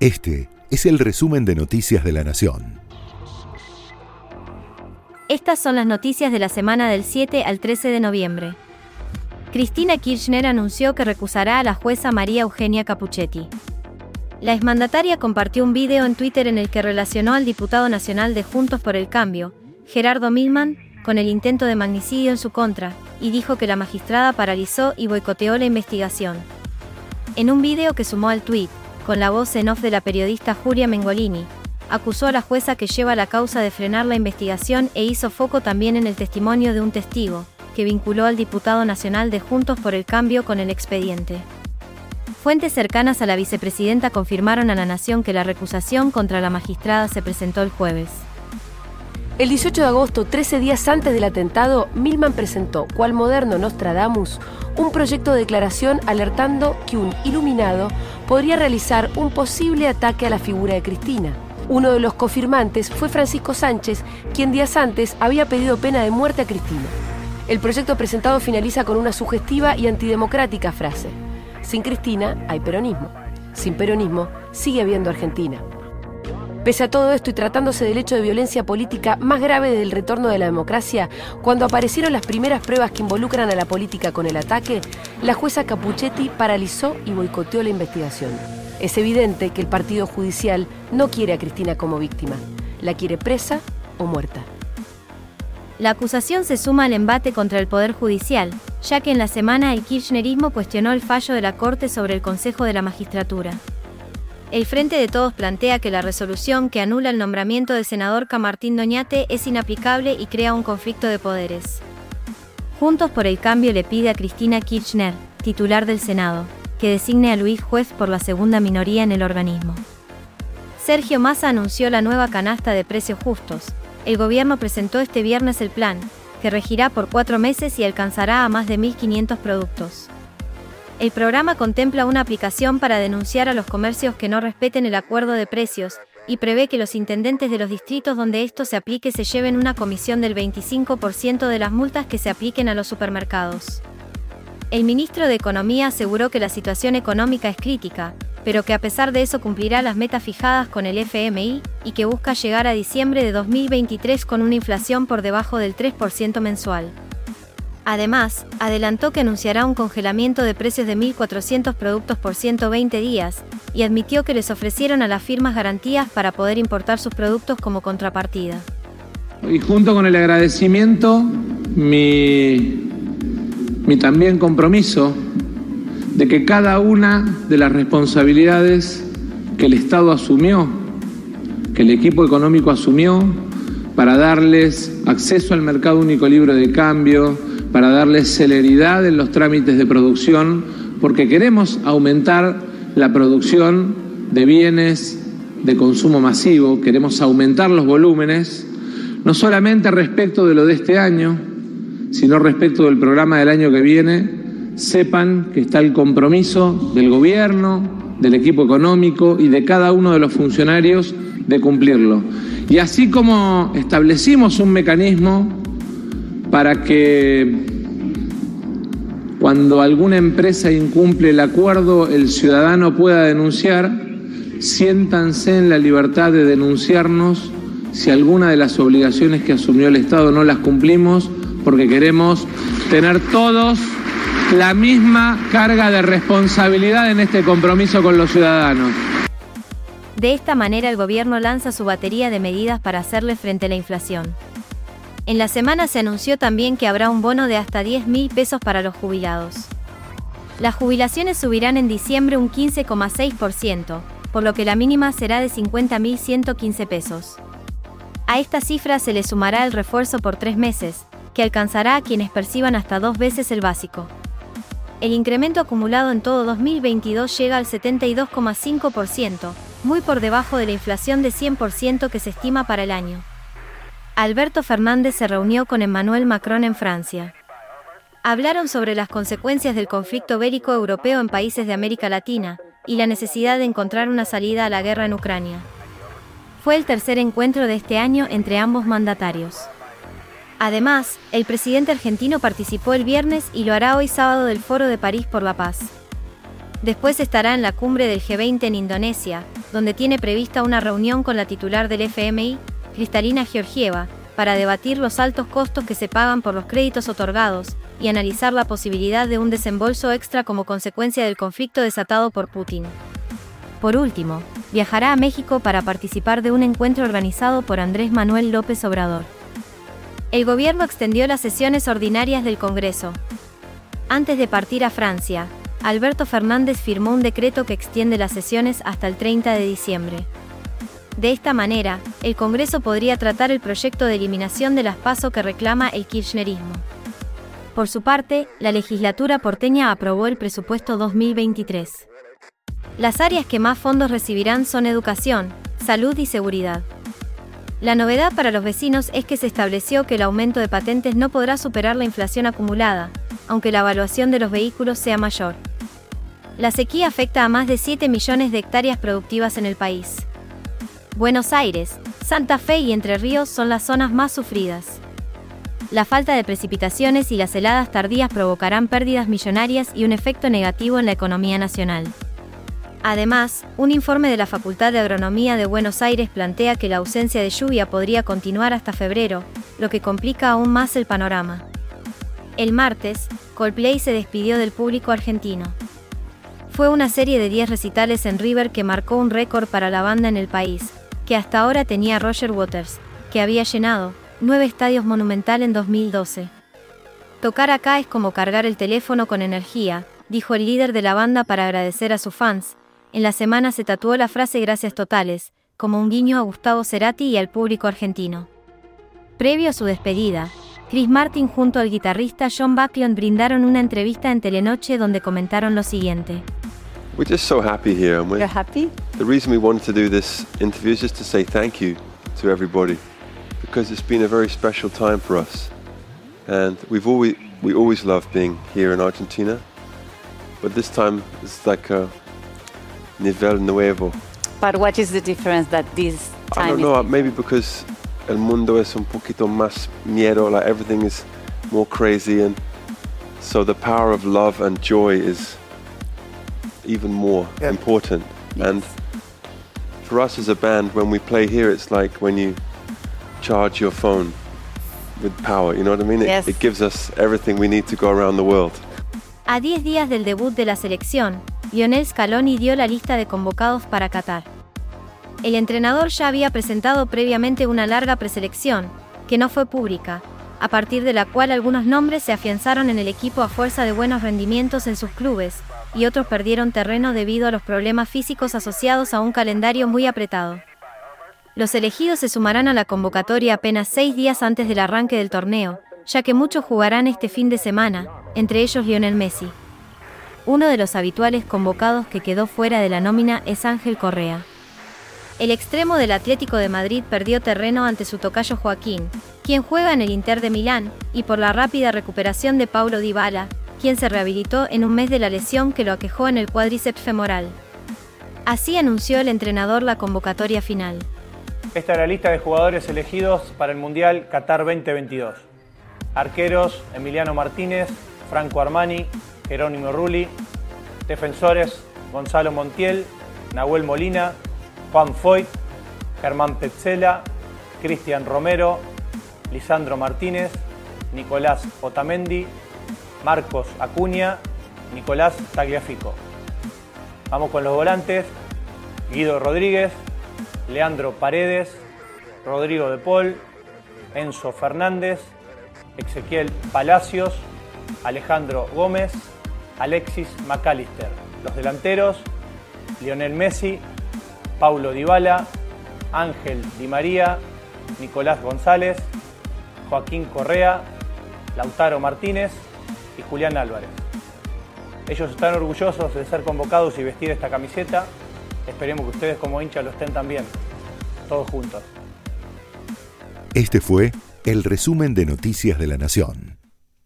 Este es el resumen de Noticias de la Nación. Estas son las noticias de la semana del 7 al 13 de noviembre. Cristina Kirchner anunció que recusará a la jueza María Eugenia Capuchetti. La exmandataria compartió un video en Twitter en el que relacionó al diputado nacional de Juntos por el Cambio, Gerardo Milman, con el intento de magnicidio en su contra, y dijo que la magistrada paralizó y boicoteó la investigación. En un video que sumó al tuit, con la voz en off de la periodista Julia Mengolini, acusó a la jueza que lleva la causa de frenar la investigación e hizo foco también en el testimonio de un testigo, que vinculó al diputado nacional de Juntos por el Cambio con el expediente. Fuentes cercanas a la vicepresidenta confirmaron a la Nación que la recusación contra la magistrada se presentó el jueves. El 18 de agosto, 13 días antes del atentado, Milman presentó, cual moderno Nostradamus, un proyecto de declaración alertando que un iluminado podría realizar un posible ataque a la figura de Cristina. Uno de los confirmantes fue Francisco Sánchez, quien días antes había pedido pena de muerte a Cristina. El proyecto presentado finaliza con una sugestiva y antidemocrática frase. Sin Cristina hay peronismo. Sin peronismo sigue habiendo Argentina. Pese a todo esto y tratándose del hecho de violencia política más grave del retorno de la democracia, cuando aparecieron las primeras pruebas que involucran a la política con el ataque, la jueza Capuchetti paralizó y boicoteó la investigación. Es evidente que el Partido Judicial no quiere a Cristina como víctima, la quiere presa o muerta. La acusación se suma al embate contra el Poder Judicial, ya que en la semana el kirchnerismo cuestionó el fallo de la Corte sobre el Consejo de la Magistratura. El Frente de Todos plantea que la resolución que anula el nombramiento del senador Camartín Doñate es inaplicable y crea un conflicto de poderes. Juntos por el Cambio le pide a Cristina Kirchner, titular del Senado, que designe a Luis Juez por la segunda minoría en el organismo. Sergio Massa anunció la nueva canasta de precios justos. El gobierno presentó este viernes el plan, que regirá por cuatro meses y alcanzará a más de 1.500 productos. El programa contempla una aplicación para denunciar a los comercios que no respeten el acuerdo de precios y prevé que los intendentes de los distritos donde esto se aplique se lleven una comisión del 25% de las multas que se apliquen a los supermercados. El ministro de Economía aseguró que la situación económica es crítica, pero que a pesar de eso cumplirá las metas fijadas con el FMI y que busca llegar a diciembre de 2023 con una inflación por debajo del 3% mensual. Además, adelantó que anunciará un congelamiento de precios de 1.400 productos por 120 días, y admitió que les ofrecieron a las firmas garantías para poder importar sus productos como contrapartida. Y junto con el agradecimiento, mi, mi también compromiso de que cada una de las responsabilidades que el Estado asumió, que el equipo económico asumió, para darles acceso al mercado único libre de cambio, para darle celeridad en los trámites de producción, porque queremos aumentar la producción de bienes de consumo masivo, queremos aumentar los volúmenes, no solamente respecto de lo de este año, sino respecto del programa del año que viene, sepan que está el compromiso del gobierno, del equipo económico y de cada uno de los funcionarios de cumplirlo. Y así como establecimos un mecanismo para que cuando alguna empresa incumple el acuerdo el ciudadano pueda denunciar, siéntanse en la libertad de denunciarnos si alguna de las obligaciones que asumió el Estado no las cumplimos, porque queremos tener todos la misma carga de responsabilidad en este compromiso con los ciudadanos. De esta manera el gobierno lanza su batería de medidas para hacerle frente a la inflación. En la semana se anunció también que habrá un bono de hasta 10 mil pesos para los jubilados. Las jubilaciones subirán en diciembre un 15,6%, por lo que la mínima será de 50.115 pesos. A esta cifra se le sumará el refuerzo por tres meses, que alcanzará a quienes perciban hasta dos veces el básico. El incremento acumulado en todo 2022 llega al 72,5%, muy por debajo de la inflación de 100% que se estima para el año. Alberto Fernández se reunió con Emmanuel Macron en Francia. Hablaron sobre las consecuencias del conflicto bélico europeo en países de América Latina y la necesidad de encontrar una salida a la guerra en Ucrania. Fue el tercer encuentro de este año entre ambos mandatarios. Además, el presidente argentino participó el viernes y lo hará hoy sábado del Foro de París por la Paz. Después estará en la cumbre del G20 en Indonesia, donde tiene prevista una reunión con la titular del FMI, Cristalina Georgieva, para debatir los altos costos que se pagan por los créditos otorgados y analizar la posibilidad de un desembolso extra como consecuencia del conflicto desatado por Putin. Por último, viajará a México para participar de un encuentro organizado por Andrés Manuel López Obrador. El gobierno extendió las sesiones ordinarias del Congreso. Antes de partir a Francia, Alberto Fernández firmó un decreto que extiende las sesiones hasta el 30 de diciembre. De esta manera, el Congreso podría tratar el proyecto de eliminación de las que reclama el kirchnerismo. Por su parte, la legislatura porteña aprobó el presupuesto 2023. Las áreas que más fondos recibirán son educación, salud y seguridad. La novedad para los vecinos es que se estableció que el aumento de patentes no podrá superar la inflación acumulada, aunque la evaluación de los vehículos sea mayor. La sequía afecta a más de 7 millones de hectáreas productivas en el país. Buenos Aires, Santa Fe y Entre Ríos son las zonas más sufridas. La falta de precipitaciones y las heladas tardías provocarán pérdidas millonarias y un efecto negativo en la economía nacional. Además, un informe de la Facultad de Agronomía de Buenos Aires plantea que la ausencia de lluvia podría continuar hasta febrero, lo que complica aún más el panorama. El martes, Coldplay se despidió del público argentino. Fue una serie de 10 recitales en River que marcó un récord para la banda en el país, que hasta ahora tenía Roger Waters, que había llenado nueve estadios monumental en 2012. Tocar acá es como cargar el teléfono con energía, dijo el líder de la banda para agradecer a sus fans. En la semana se tatuó la frase Gracias totales, como un guiño a Gustavo Cerati y al público argentino. Previo a su despedida, Chris Martin junto al guitarrista John Backlund brindaron una entrevista en Telenoche donde comentaron lo siguiente. We're just so happy here. And we're, You're happy? the reason we wanted to do this interview is just to say thank you to everybody because it's been a very special time for us. And we've always, we always love being here in Argentina. But this time it's like a nivel nuevo. But what is the difference that this time I don't know, maybe because el mundo es un poquito más miedo, like everything is more crazy and so the power of love and joy is even more Yeah. important. And for us as a band, when we play here, it's like when you charge your phone with power, you know what I mean? It, Yes. it gives us everything we need to go around the world. A 10 días del debut de la selección, Lionel Scaloni dio la lista de convocados para Qatar. El entrenador ya había presentado previamente una larga preselección, que no fue pública, a partir de la cual algunos nombres se afianzaron en el equipo a fuerza de buenos rendimientos en sus clubes, y otros perdieron terreno debido a los problemas físicos asociados a un calendario muy apretado. Los elegidos se sumarán a la convocatoria apenas seis días antes del arranque del torneo, ya que muchos jugarán este fin de semana, entre ellos Lionel Messi. Uno de los habituales convocados que quedó fuera de la nómina es Ángel Correa. El extremo del Atlético de Madrid perdió terreno ante su tocayo Joaquín, quien juega en el Inter de Milán, y por la rápida recuperación de Paulo Dybala, quien se rehabilitó en un mes de la lesión que lo aquejó en el cuádriceps femoral. Así anunció el entrenador la convocatoria final. Esta es la lista de jugadores elegidos para el Mundial Qatar 2022. Arqueros, Emiliano Martínez, Franco Armani, Jerónimo Rulli. Defensores, Gonzalo Montiel, Nahuel Molina, Juan Foyt, Germán Petzela, Cristian Romero, Lisandro Martínez, Nicolás Otamendi, Marcos Acuña, Nicolás Tagliafico. Vamos con los volantes. Guido Rodríguez, Leandro Paredes, Rodrigo de Paul, Enzo Fernández, Ezequiel Palacios, Alejandro Gómez, Alexis McAllister. Los delanteros, Lionel Messi, Paulo Dybala, Ángel Di María, Nicolás González, Joaquín Correa, Lautaro Martínez y Julián Álvarez. Ellos están orgullosos de ser convocados y vestir esta camiseta. Esperemos que ustedes como hinchas lo estén también. Todos juntos. Este fue el resumen de Noticias de la Nación.